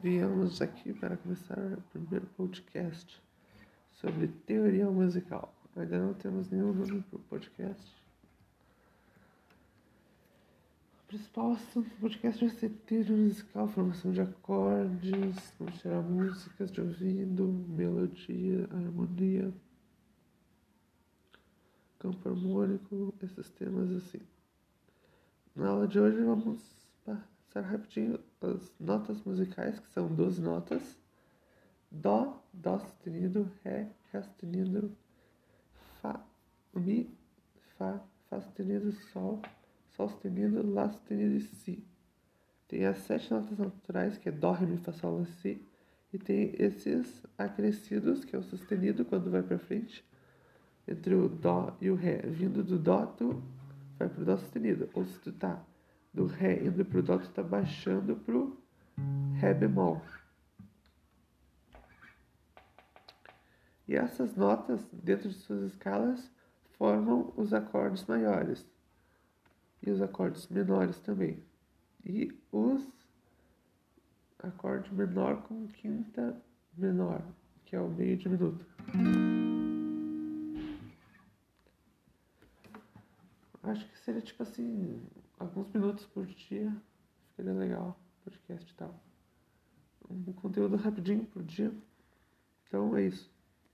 Viemos aqui para começar o primeiro podcast sobre teoria musical. Ainda não temos nenhum nome para o podcast. O principal assunto do podcast vai ser teoria musical, formação de acordes, como tirar músicas de ouvido, melodia, harmonia, campo harmônico, esses temas assim. Na aula de hoje vamos passar rapidinho as notas musicais, que são 12 notas. Dó, Dó sustenido, Ré, Ré sustenido, Fá, Mi, Fá, Fá sustenido, Sol, Sol sustenido, Lá sustenido e Si. Tem as sete notas naturais, que é Dó, Ré, Mi, Fá, Sol, Lá, Si. E tem esses acrescidos, que é o sustenido quando vai para frente, entre o Dó e o Ré. Vindo do Dó, tu vai pro Dó sustenido. Ou se tu tá do Ré indo pro Dó, tu baixando pro Ré bemol. E essas notas, dentro de suas escalas, formam os acordes maiores. E os acordes menores também. E os acorde menor com quinta menor, que é o meio diminuto. Acho que seria tipo assim, alguns minutos por dia. Ficaria legal, podcast e tal. Um conteúdo rapidinho por dia. Então é isso.